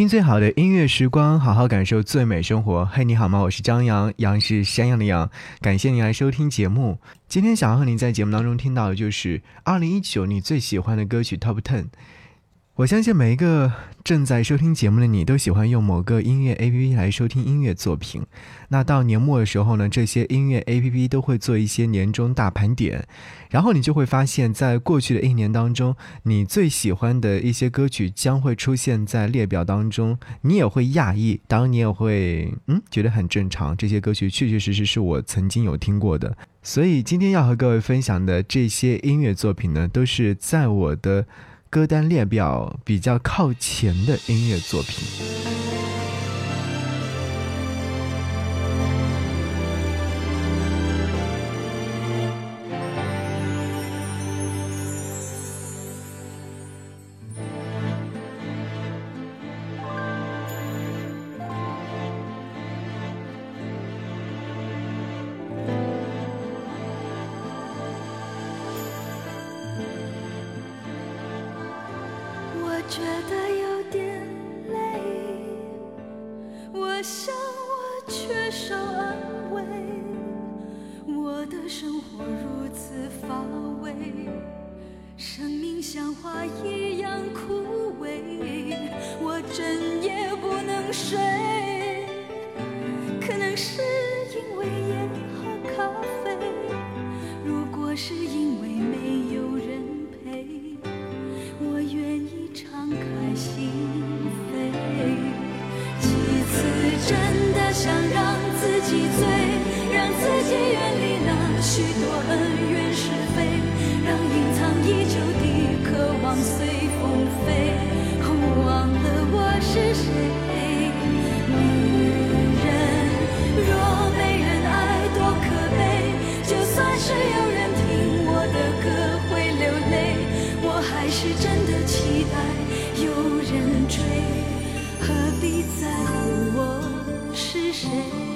听最好的音乐时光，好好感受最美生活。嘿，你好吗？我是张扬，杨是山羊的羊。感谢你来收听节目。今天想要和你在节目当中听到的就是二零一九你最喜欢的歌曲 Top Ten。我相信每一个正在收听节目的你都喜欢用某个音乐 APP 来收听音乐作品。那到年末的时候呢，这些音乐 APP 都会做一些年终大盘点，然后你就会发现，在过去的一年当中，你最喜欢的一些歌曲将会出现在列表当中。你也会讶异，当然你也会嗯觉得很正常，这些歌曲确确实实是我曾经有听过的。所以今天要和各位分享的这些音乐作品呢，都是在我的。歌单列表比较靠前的音乐作品。想让是谁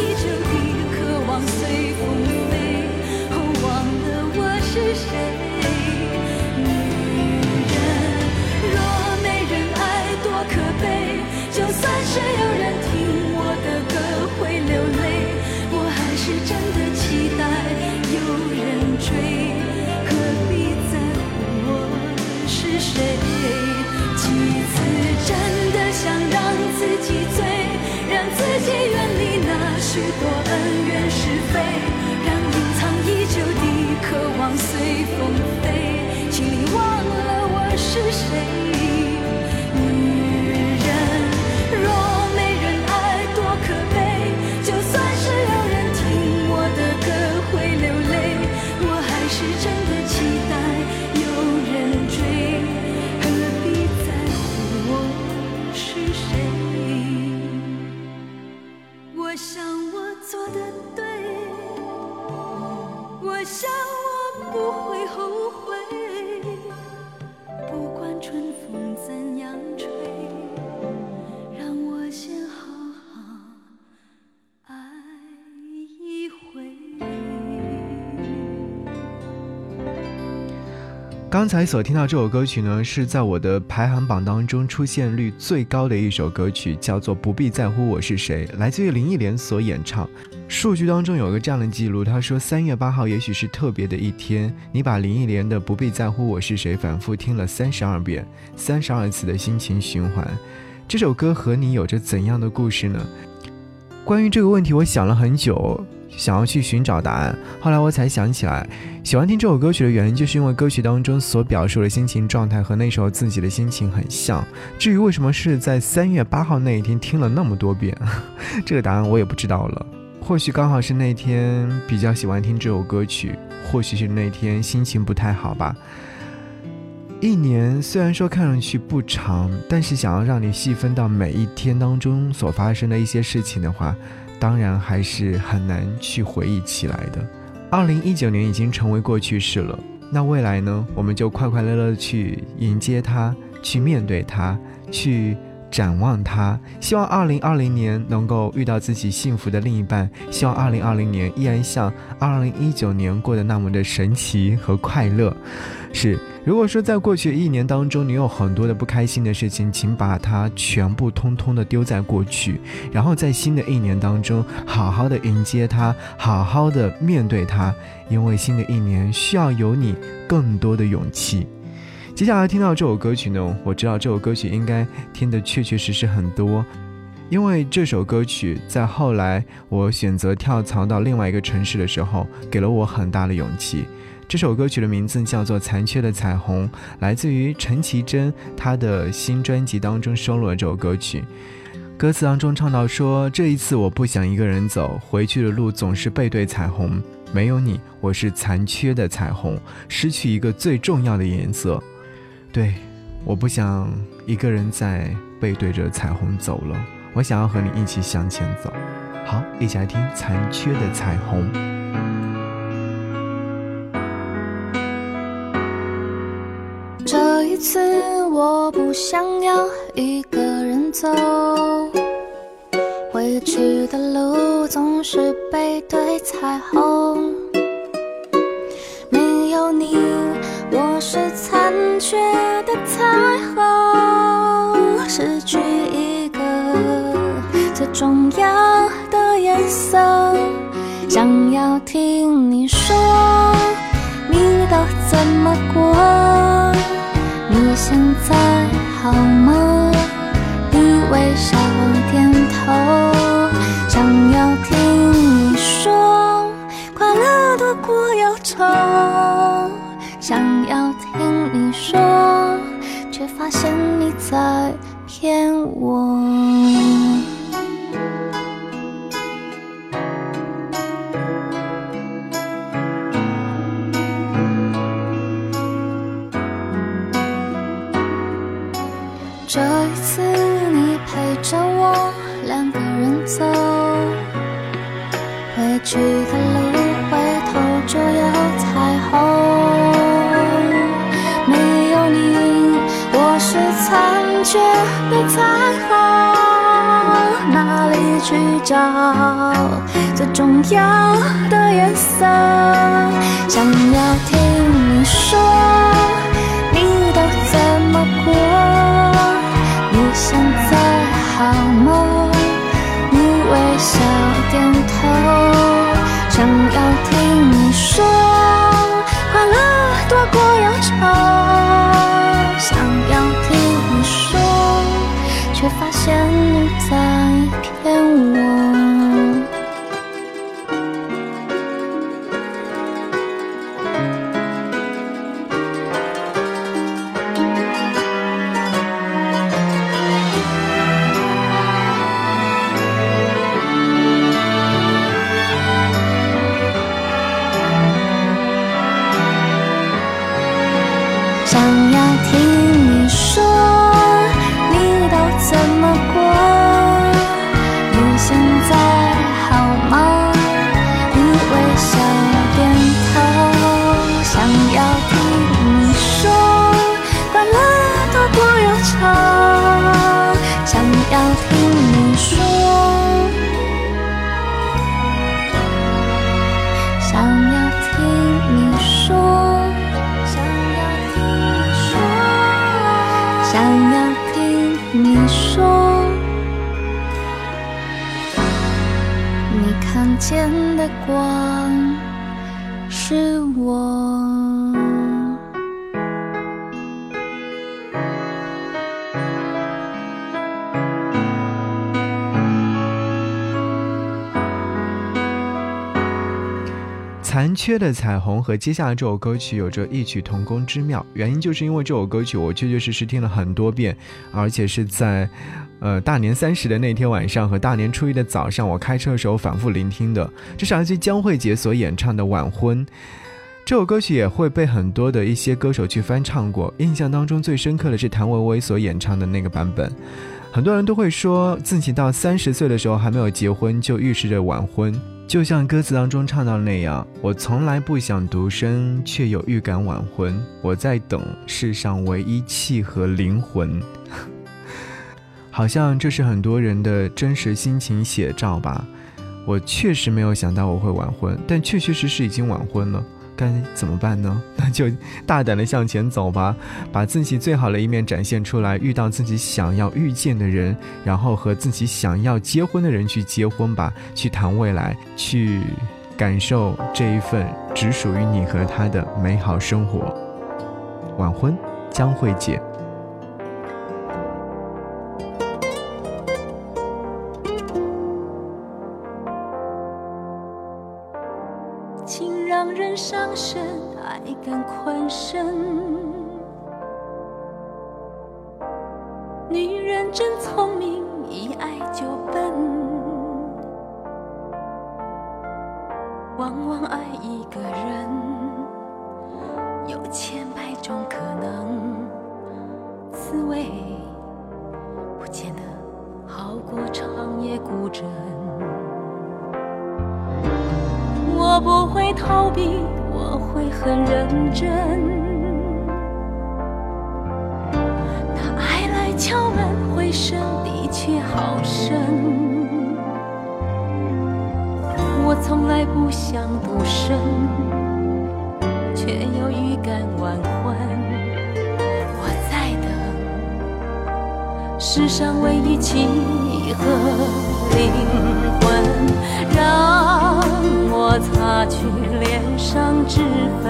依旧的渴望随风刚才所听到这首歌曲呢，是在我的排行榜当中出现率最高的一首歌曲，叫做《不必在乎我是谁》，来自于林忆莲所演唱。数据当中有个这样的记录，他说三月八号也许是特别的一天，你把林忆莲的《不必在乎我是谁》反复听了三十二遍，三十二次的心情循环。这首歌和你有着怎样的故事呢？关于这个问题，我想了很久。想要去寻找答案，后来我才想起来，喜欢听这首歌曲的原因，就是因为歌曲当中所表述的心情状态和那时候自己的心情很像。至于为什么是在三月八号那一天听了那么多遍，这个答案我也不知道了。或许刚好是那天比较喜欢听这首歌曲，或许是那天心情不太好吧。一年虽然说看上去不长，但是想要让你细分到每一天当中所发生的一些事情的话。当然还是很难去回忆起来的。二零一九年已经成为过去式了，那未来呢？我们就快快乐乐去迎接它，去面对它，去展望它。希望二零二零年能够遇到自己幸福的另一半，希望二零二零年依然像二零一九年过得那么的神奇和快乐。是。如果说在过去一年当中，你有很多的不开心的事情，请把它全部通通的丢在过去，然后在新的一年当中，好好的迎接它，好好的面对它，因为新的一年需要有你更多的勇气。接下来听到这首歌曲呢，我知道这首歌曲应该听的确确实实很多，因为这首歌曲在后来我选择跳槽到另外一个城市的时候，给了我很大的勇气。这首歌曲的名字叫做《残缺的彩虹》，来自于陈绮贞，她的新专辑当中收录了这首歌曲。歌词当中唱到说：“这一次我不想一个人走，回去的路总是背对彩虹，没有你，我是残缺的彩虹，失去一个最重要的颜色。”对，我不想一个人在背对着彩虹走了，我想要和你一起向前走。好，一起来听《残缺的彩虹》。这一次我不想要一个人走，回去的路总是背对彩虹。没有你，的彩虹，失去一个最重要的颜色。想要听你说，你都怎么过？你现在好吗？你微笑点头，想要听你说快乐多过忧愁，在骗我。找最重要的颜色想要听你说你都怎么过？你现在好吗？你微笑点看见的光是我。残缺的彩虹和接下来这首歌曲有着异曲同工之妙，原因就是因为这首歌曲我确确实实听了很多遍，而且是在，呃大年三十的那天晚上和大年初一的早上，我开车的时候反复聆听的。这是来自江慧杰所演唱的《晚婚》，这首歌曲也会被很多的一些歌手去翻唱过。印象当中最深刻的是谭维维所演唱的那个版本。很多人都会说自己到三十岁的时候还没有结婚，就预示着晚婚。就像歌词当中唱到那样，我从来不想独身，却有预感晚婚。我在等世上唯一契合灵魂，好像这是很多人的真实心情写照吧。我确实没有想到我会晚婚，但确确实实已经晚婚了。该怎么办呢？那就大胆的向前走吧，把自己最好的一面展现出来，遇到自己想要遇见的人，然后和自己想要结婚的人去结婚吧，去谈未来，去感受这一份只属于你和他的美好生活。晚婚将会结，情让人。伤神，爱更宽身。女人真聪明，一爱就笨。逃避。我会很认真，他爱来敲门，回声的确好深。我从来不想独身，却又预感晚婚。我在等世上唯一契合灵魂，让我擦去。脸上脂粉，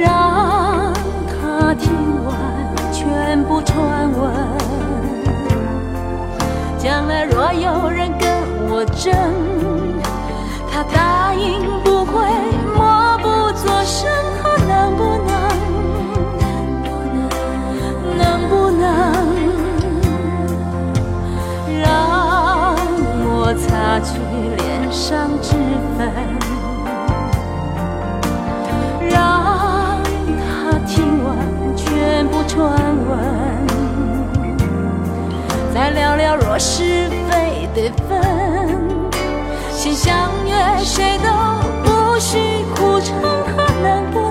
让他听完全部传闻。将来若有人跟我争，他答应伤之分，让他听完全部传闻，再聊聊若是非得分，先相约谁都不许苦撑，他能不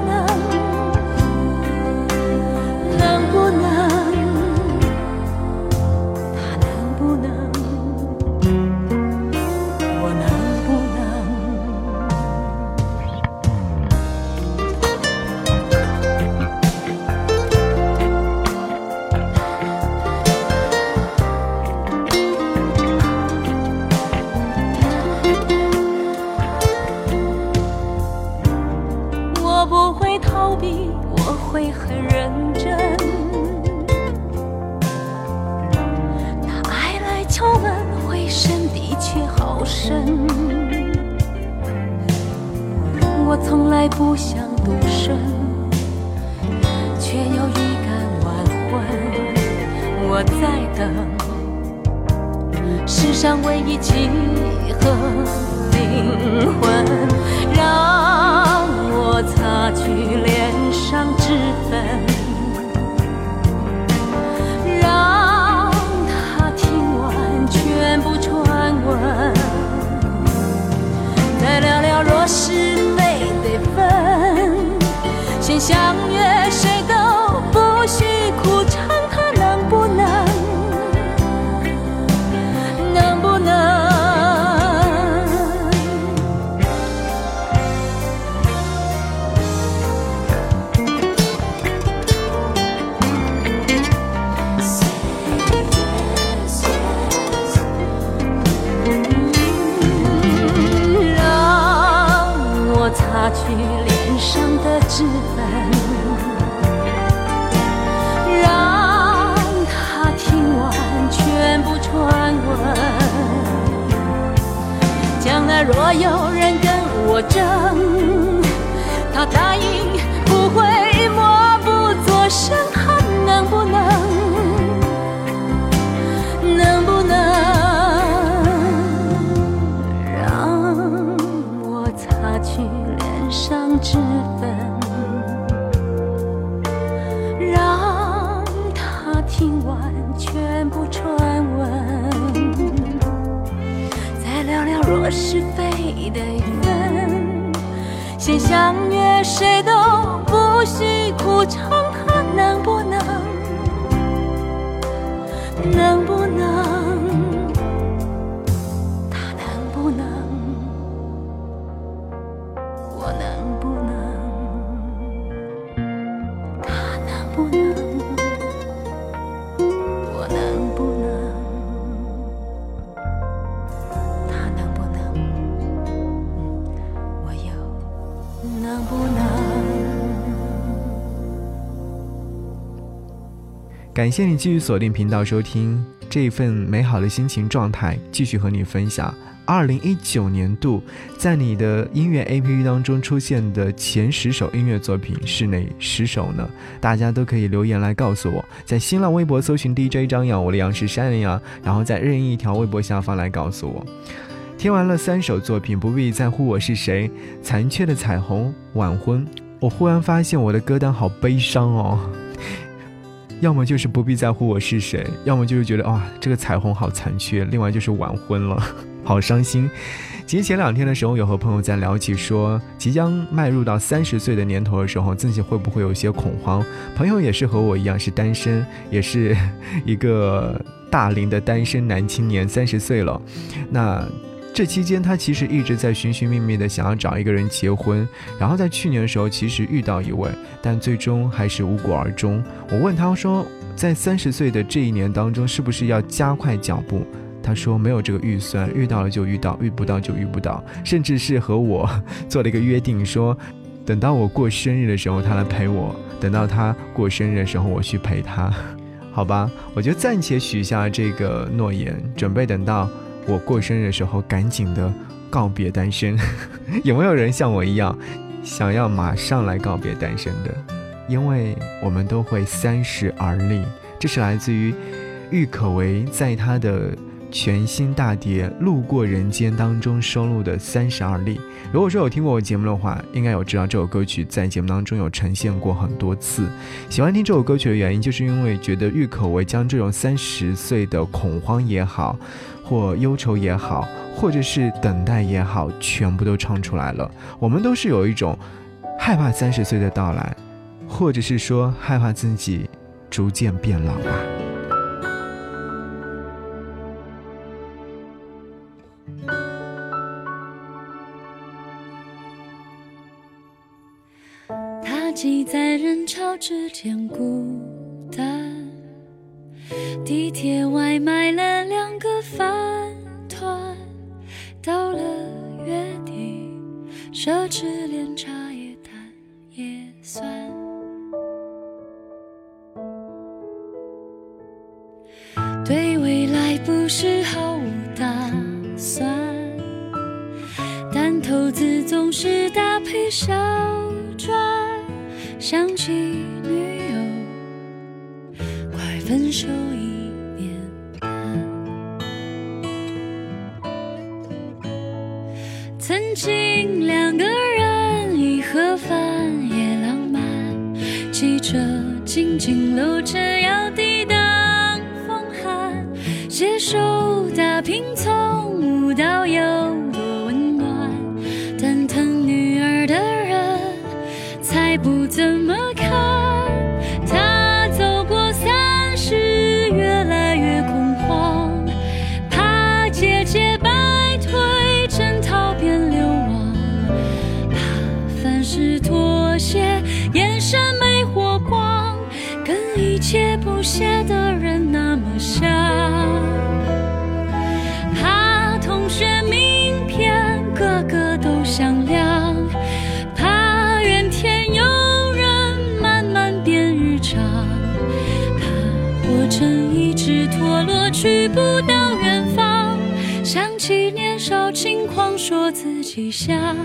世上唯一契合灵魂，让我擦去脸上脂粉，让他听完全部传闻，再聊聊若是非得分。先相约，让他听完全部传闻将来若有人跟我争他答应不会默不作声。感谢你继续锁定频道收听这一份美好的心情状态，继续和你分享。二零一九年度在你的音乐 APP 当中出现的前十首音乐作品是哪十首呢？大家都可以留言来告诉我，在新浪微博搜寻 DJ 张扬，我的杨是山的杨，然后在任意一条微博下方来告诉我。听完了三首作品，不必在乎我是谁，残缺的彩虹，晚婚。我忽然发现我的歌单好悲伤哦。要么就是不必在乎我是谁，要么就是觉得哇，这个彩虹好残缺，另外就是晚婚了，好伤心。其实前两天的时候，有和朋友在聊起说，即将迈入到三十岁的年头的时候，自己会不会有些恐慌？朋友也是和我一样是单身，也是 一个大龄的单身男青年，三十岁了。那这期间，他其实一直在寻寻觅觅的想要找一个人结婚，然后在去年的时候，其实遇到一位，但最终还是无果而终。我问他说，在三十岁的这一年当中，是不是要加快脚步？他说没有这个预算，遇到了就遇到，遇不到就遇不到，甚至是和我做了一个约定，说等到我过生日的时候他来陪我，等到他过生日的时候我去陪他，好吧？我就暂且许下这个诺言，准备等到。我过生日的时候，赶紧的告别单身。有没有人像我一样，想要马上来告别单身的？因为我们都会三十而立。这是来自于郁可唯在她的全新大碟《路过人间》当中收录的《三十二立》。如果说有听过我节目的话，应该有知道这首歌曲在节目当中有呈现过很多次。喜欢听这首歌曲的原因，就是因为觉得郁可唯将这种三十岁的恐慌也好。或忧愁也好，或者是等待也好，全部都唱出来了。我们都是有一种害怕三十岁的到来，或者是说害怕自己逐渐变老吧。挤在人潮之间孤单。地铁外买了两个饭团，到了月底，奢侈连茶叶蛋也算。对未来不是毫无打算，但投资总是搭配小赚，想起女友，快分手才不怎么看。记下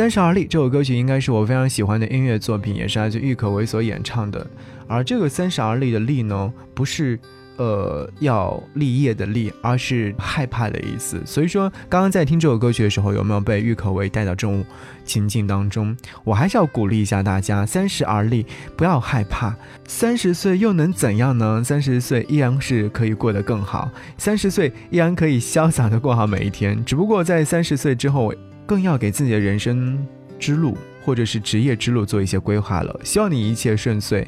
三十而立这首歌曲应该是我非常喜欢的音乐作品，也是来自郁可唯所演唱的。而这个三十而立的立呢，不是。呃，要立业的立，而是害怕的意思。所以说，刚刚在听这首歌曲的时候，有没有被郁可唯带到这种情境当中？我还是要鼓励一下大家：三十而立，不要害怕。三十岁又能怎样呢？三十岁依然是可以过得更好，三十岁依然可以潇洒的过好每一天。只不过在三十岁之后，更要给自己的人生之路或者是职业之路做一些规划了。希望你一切顺遂。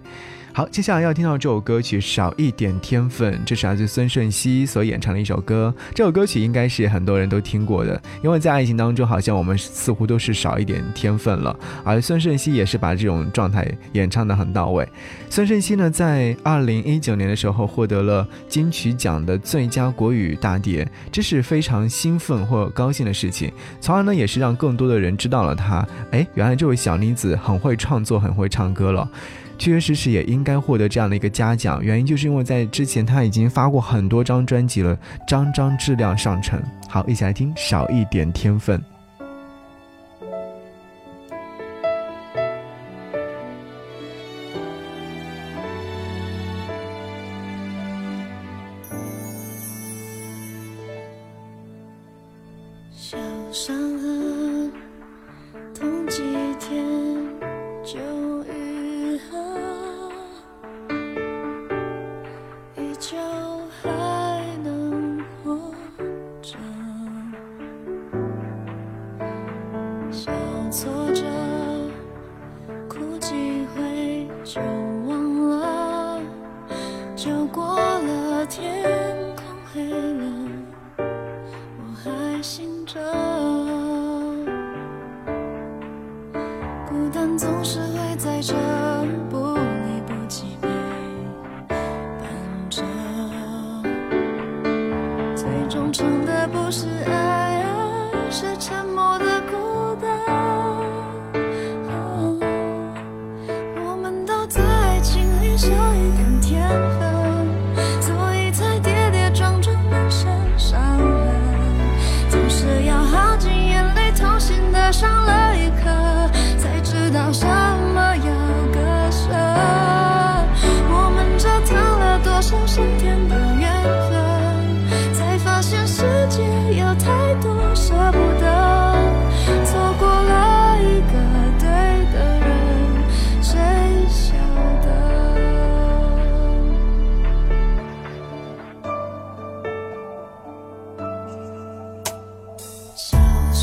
好，接下来要听到这首歌曲《少一点天分》，这是来自孙盛熙所演唱的一首歌。这首歌曲应该是很多人都听过的，因为在爱情当中，好像我们似乎都是少一点天分了。而孙盛熙也是把这种状态演唱的很到位。孙盛熙呢，在二零一九年的时候获得了金曲奖的最佳国语大碟，这是非常兴奋或高兴的事情。从而呢，也是让更多的人知道了他，哎，原来这位小妮子很会创作，很会唱歌了。确确实实也应该获得这样的一个嘉奖，原因就是因为在之前他已经发过很多张专辑了，张张质量上乘。好，一起来听《少一点天分》。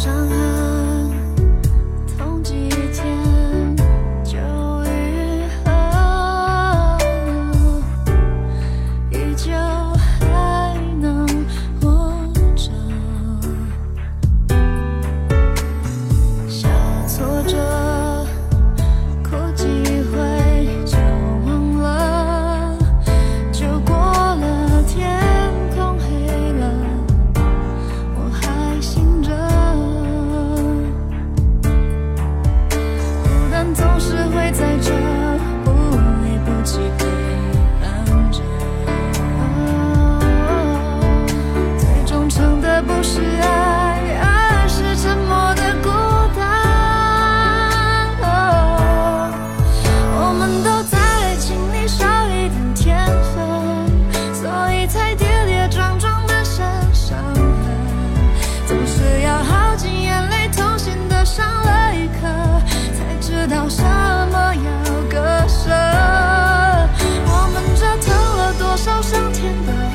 伤。上天的。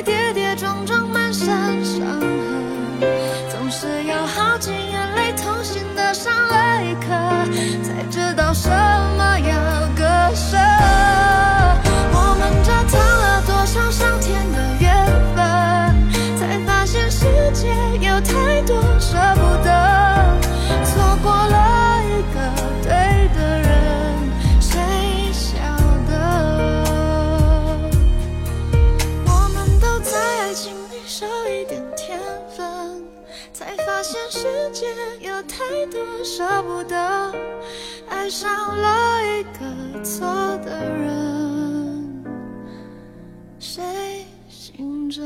跌跌。舍不得爱上了一个错的人谁醒着